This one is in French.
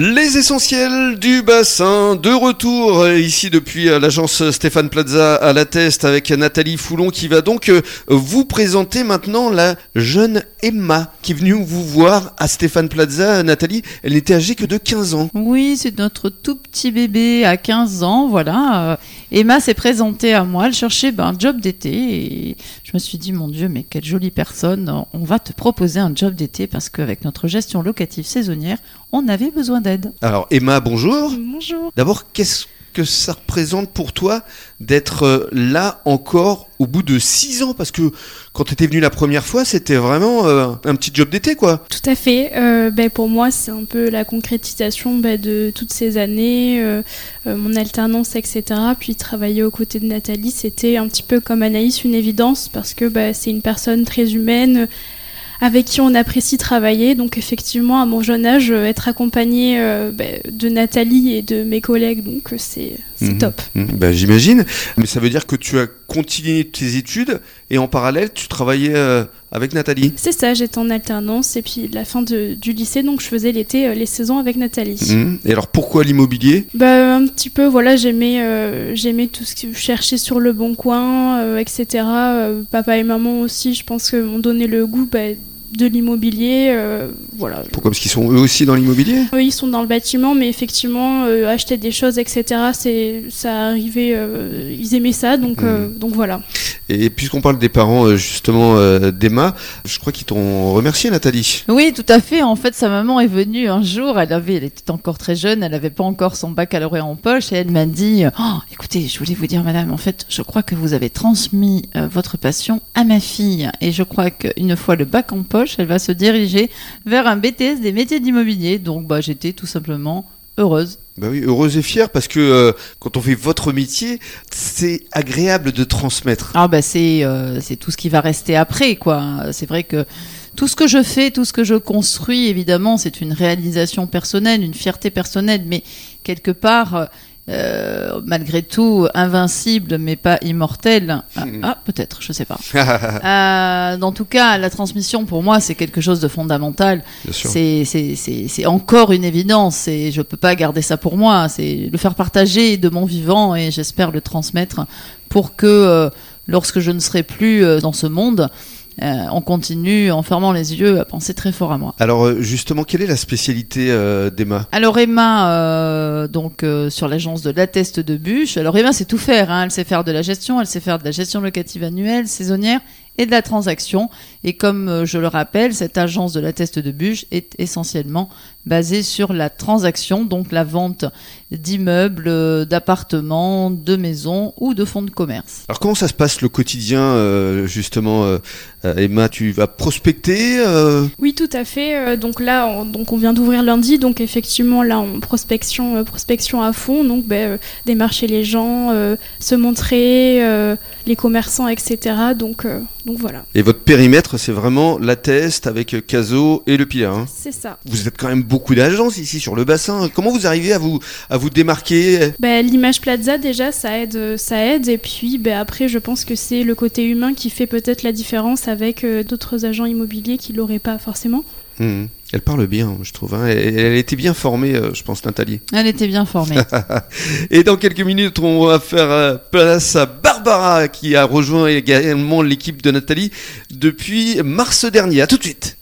Les essentiels du bassin, de retour euh, ici depuis euh, l'agence Stéphane Plaza à la Teste avec Nathalie Foulon qui va donc euh, vous présenter maintenant la jeune Emma qui est venue vous voir à Stéphane Plaza. Nathalie, elle n'était âgée que de 15 ans. Oui, c'est notre tout petit bébé à 15 ans, voilà. Emma s'est présentée à moi, elle cherchait ben, un job d'été et je me suis dit, mon Dieu, mais quelle jolie personne, on va te proposer un job d'été parce qu'avec notre gestion locative saisonnière, on avait besoin d'aide. Alors Emma, bonjour. Bonjour. D'abord, qu'est-ce que ça représente pour toi d'être euh, là encore au bout de 6 ans? Parce que quand tu étais venue la première fois, c'était vraiment euh, un petit job d'été, quoi. Tout à fait. Euh, ben, pour moi, c'est un peu la concrétisation ben, de toutes ces années, euh, euh, mon alternance, etc. Puis travailler aux côtés de Nathalie, c'était un petit peu comme Anaïs, une évidence, parce que ben, c'est une personne très humaine avec qui on apprécie travailler. Donc effectivement, à mon jeune âge, euh, être accompagnée euh, ben, de Nathalie et de mes collègues, donc euh, c'est Mhm. top. Mhm, ben, J'imagine. Mais ça veut dire que tu as continué tes études et en parallèle, tu travaillais euh, avec Nathalie. C'est ça, j'étais en alternance et puis la fin de- du lycée, donc je faisais l'été, euh, les saisons avec Nathalie. Mhm. Et alors pourquoi l'immobilier? Bah, un petit peu, voilà, j'aimais tout ce que je cherchais sur le bon coin, etc. Papa et maman aussi, je pense que m'ont donné le goût bah, de l'immobilier. euh, voilà. Pourquoi? Parce qu'ils sont eux aussi dans l'immobilier? Eux, ils sont dans le bâtiment, mais effectivement, euh, acheter des choses, etc., c'est, ça arrivait, euh, ils aimaient ça, donc, euh, donc voilà. Et puisqu'on parle des parents euh, justement euh, d'Emma, je crois qu'ils t'ont remercié Nathalie. Oui, tout à fait. En fait, sa maman est venue un jour. Elle avait, elle était encore très jeune. Elle n'avait pas encore son baccalauréat en poche et elle m'a dit oh, "Écoutez, je voulais vous dire, madame, en fait, je crois que vous avez transmis euh, votre passion à ma fille et je crois qu'une fois le bac en poche, elle va se diriger vers un BTS des métiers d'immobilier." Donc, bah, j'étais tout simplement heureuse. Bah oui, heureuse et fière parce que euh, quand on fait votre métier, c'est agréable de transmettre. Ah bah c'est euh, c'est tout ce qui va rester après quoi. C'est vrai que tout ce que je fais, tout ce que je construis, évidemment, c'est une réalisation personnelle, une fierté personnelle, mais quelque part, euh, malgré tout, invincible, mais pas immortel. Ah, ah, peut-être, je sais pas. Euh, en tout cas, la transmission pour moi, c'est quelque chose de fondamental. C'est encore une évidence et je peux pas garder ça pour moi. C'est le faire partager de mon vivant et j'espère le transmettre pour que euh, lorsque je ne serai plus euh, dans ce monde, euh, on continue en fermant les yeux à penser très fort à moi. Alors euh, justement, quelle est la spécialité euh, d'Emma? Alors Emma, euh, donc euh, sur l'agence de l'atteste de bûche. Alors Emma sait tout faire. hein. Elle sait faire de la gestion, elle sait faire de la gestion locative annuelle, saisonnière et de la transaction. Et comme euh, je le rappelle, cette agence de l'atteste de bûche est essentiellement basée sur la transaction, donc la vente d'immeubles, euh, d'appartements, de maisons ou de fonds de commerce. Alors comment ça se passe le quotidien euh, justement euh, Emma, tu vas prospecter euh, Oui, tout à fait. Donc là, on, donc on vient d'ouvrir lundi, donc effectivement là, on prospection, prospection à fond, donc ben, euh, démarcher les gens, euh, se montrer, euh, les commerçants, etc. Donc, euh, donc voilà, et votre périmètre, c'est vraiment la test avec Caso et le Pilat. hein. c'est ça. Vous êtes quand même beaucoup d'agences ici sur le bassin. Comment vous arrivez à vous à vous démarquer? Ben, L'image Plaza, déjà, ça aide, ça aide. Et puis ben, après, je pense que c'est le côté humain qui fait peut-être la différence avec euh, d'autres agents immobiliers qui l'auraient pas forcément. Mhm. Elle parle bien, je trouve. hein. Elle, elle était bien formée, euh, je pense, Nathalie. Elle était bien formée. Et dans quelques minutes, on va faire place à Barbara qui a rejoint également l'équipe de Nathalie depuis mars dernier. À tout de suite.